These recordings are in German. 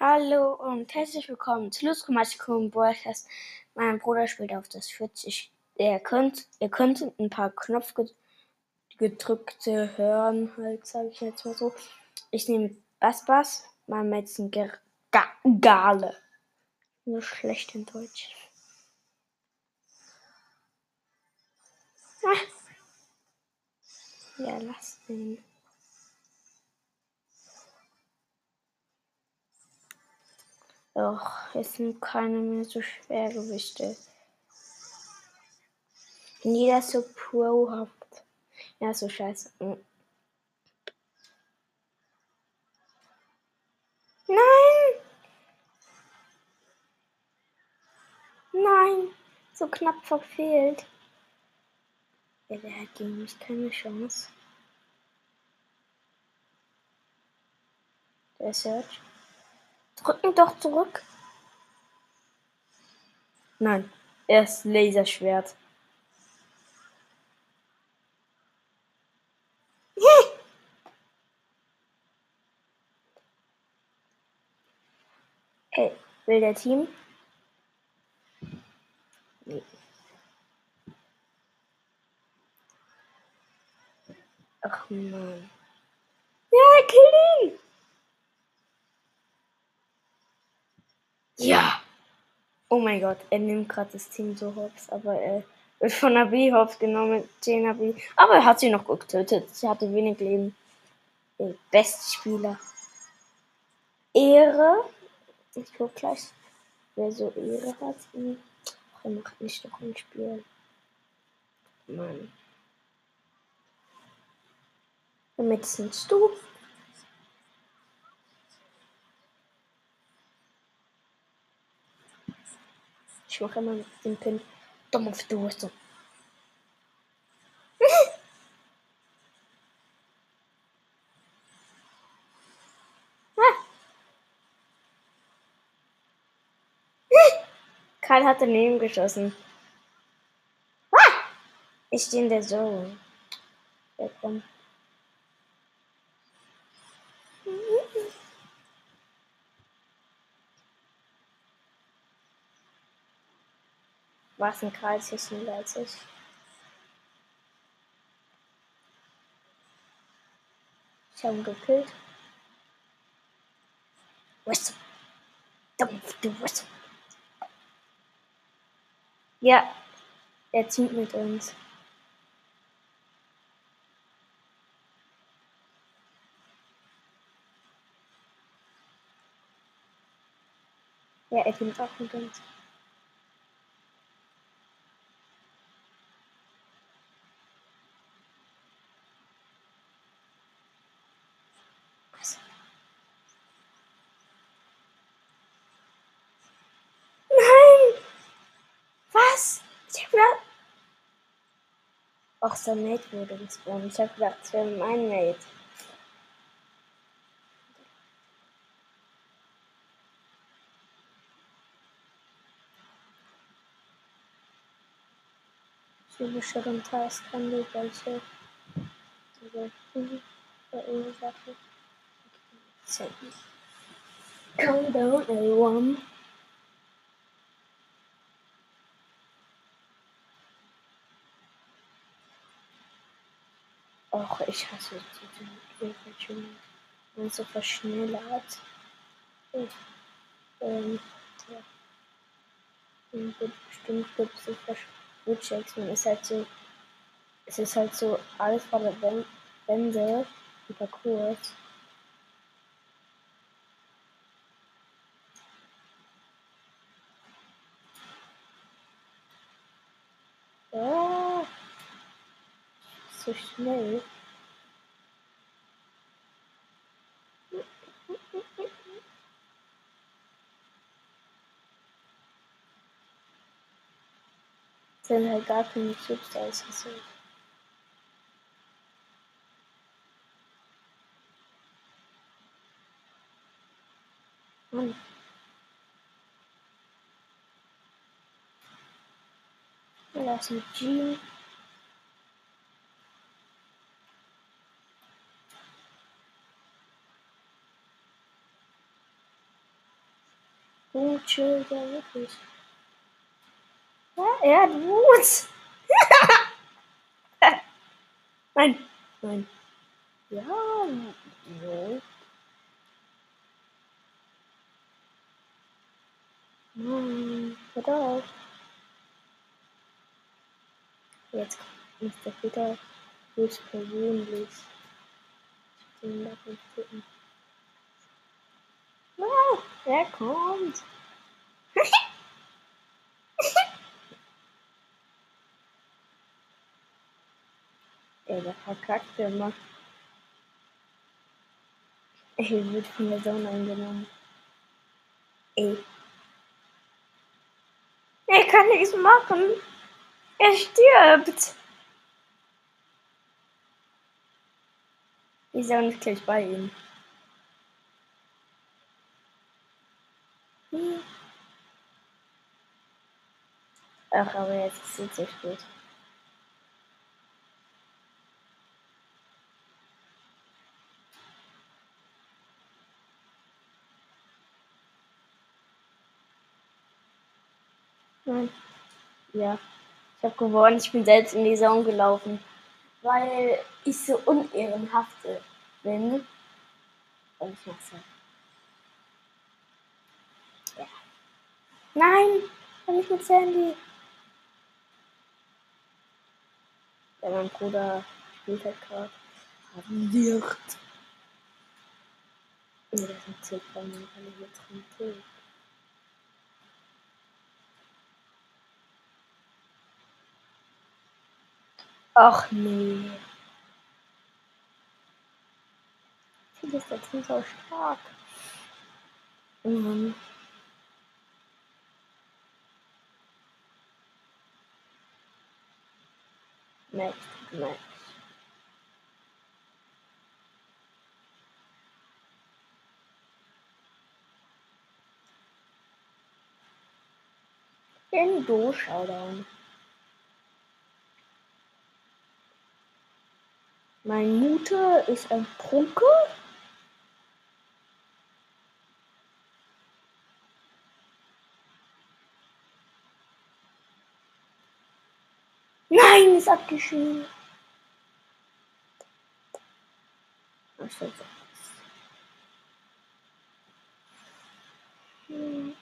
Hallo und herzlich willkommen zu Lust Massikum Broadcast. Mein Bruder spielt auf das 40. Ihr könnt, ihr könnt ein paar Knopfgedrückte hören, halt, sage ich jetzt mal so. Ich nehme Bass Bass, mein Mädchen Gale. Nur schlecht in Deutsch. Ah. Ja, lass den. Doch, es sind keine mehr so Schwergewichte. Jeder so Pro hat. Ja, so scheiße. Hm. Nein! Nein! So knapp verfehlt. Ja, der hat gegen mich keine Chance. Der Search. Drücken doch zurück. Nein, er ist Laserschwert. Ey, will der Team? Nee. Ach man. Ja, kill ihn! Ja! Oh mein Gott, er nimmt gerade das Team so hops, aber er wird von B hops genommen, Jena B. Aber er hat sie noch gut getötet. Sie hatte wenig Leben. Der beste Spieler. Ehre. Ich guck gleich, wer so Ehre hat. Ach, er macht nicht noch ein Spiel. Mann. Damit sind du. Ich mache immer den Pin. Dumm auf du so. Karl hat daneben geschossen. Ich stehe in der Zone. Ja, komm. Was ein Kreis ist in Leipzig. Ich habe ihn gekillt. Was? Du was? Ja, er zieht mit uns. Ja, er zieht auch mit uns. Auch sein Mate wurde gespawnt. Ich hab gedacht, es wäre mein Mate. Typische Rentalskandel, welche diese verursachen. Calm down, everyone. Och, ich hasse diesen Überfälschungen. Man so verschnellert. Und, ähm, ja. Bestimmt gibt es so Verschwitchecks. Man ist halt so, es ist halt so alles vor der Wände, ein Parcours. So schnell. sind halt gar keine Chips da ist es so. Du chill ja wirklich. Ja, er tut. nein, nein. Ja, so. Nein, hört auf. Jetzt ist der Peter höchstpersönlich. Ich bin da gucken. Er kommt. Ey, der verkackt immer. Ey, wird von der Sonne eingenommen. Ey. Er kann nichts machen. Er stirbt. Ich sage nicht gleich bei ihm. Ach, aber jetzt ist es zu spät. Nein. Ja. Ich habe gewonnen. Ich bin selbst in die Zone gelaufen. Weil ich so unehrenhaft bin. Und ich mach's halt. Nein! Ich mit Sandy. Ja, mein Bruder spielt halt gerade. Wird. Nee, das ist ein von mir, kann ich jetzt drin Ach nee. Wie ist der Team so stark? Mhm. Next, next. Endo Showdown. Mein Mutter ist ein Prunke. Nein, ist abgeschrieben. Ach, so. Hm.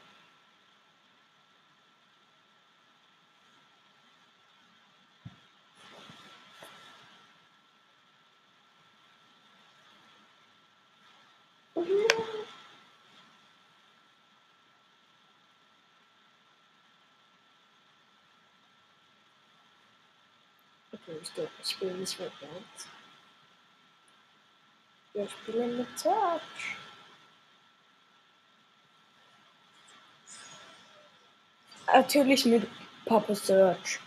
Ich, ich spiele nicht mit Bands. Wir spielen mit Search. Natürlich mit Papa Search.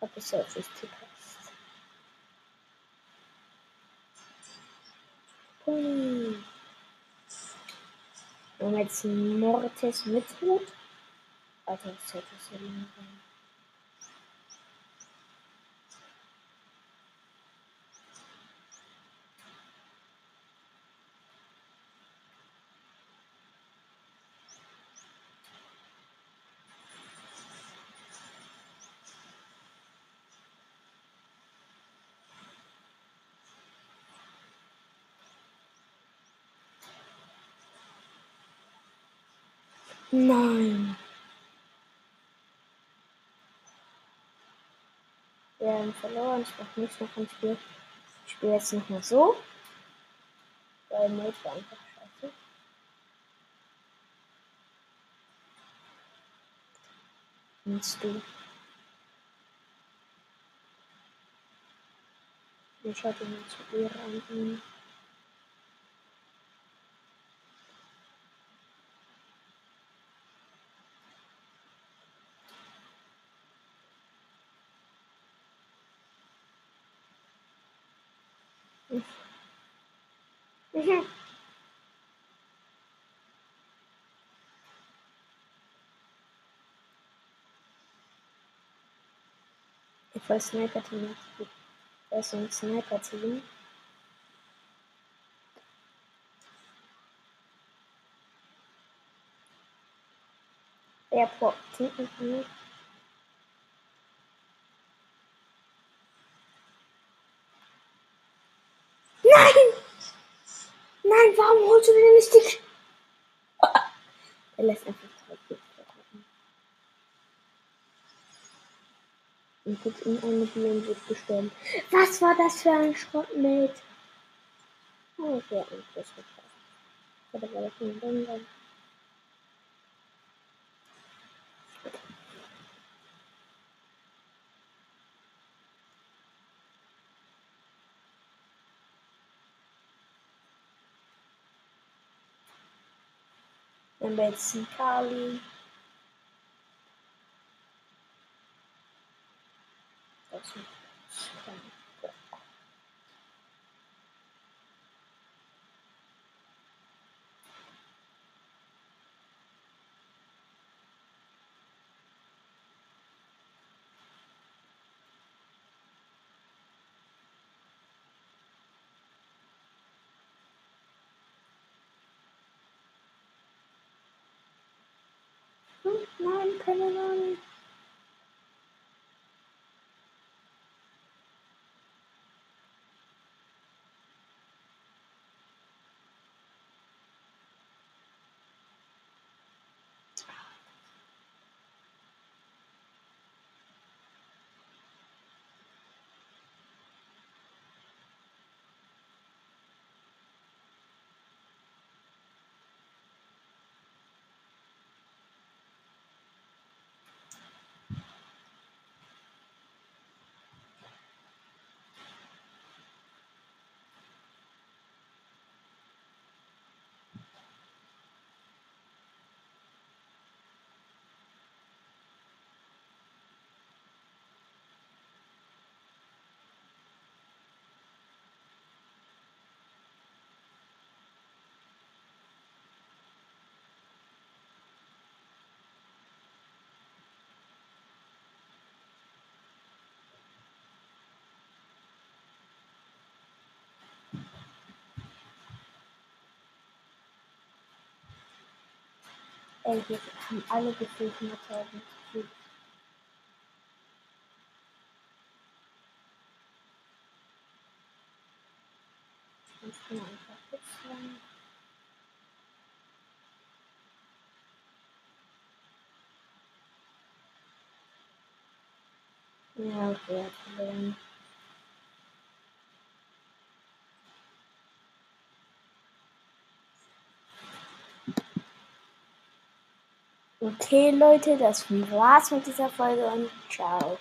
Papa Search ist die Pest. Hm. Haben jetzt Mortis mit Hut. Alter, das hätte so lange sein. Nein. Wir haben verloren. Ich mache nichts mehr vom Spiel. Ich spiele jetzt noch mal so. Weil Mate war einfach scheiße. Nimmst du. Ich hatte mir zu Ehre an. Mhm. Ich weiß Sniper-Team. Das ist ein Sniper-Team. Airport. Nein! Nein, warum holst du denn nicht die... er lässt einfach Und jetzt in eine Bienen gestorben. Was war das für ein Schrottmate? Oh, wird das. Oder war das ein Bänder? Dann wäre jetzt Kali. Das ist Nein, keine Ahnung. Ey, wir haben alle gefühlt 100.000 Cubes. Ich kann einfach wechseln. Ja, okay, Problem. Okay, Leute, das war's mit dieser Folge und ciao.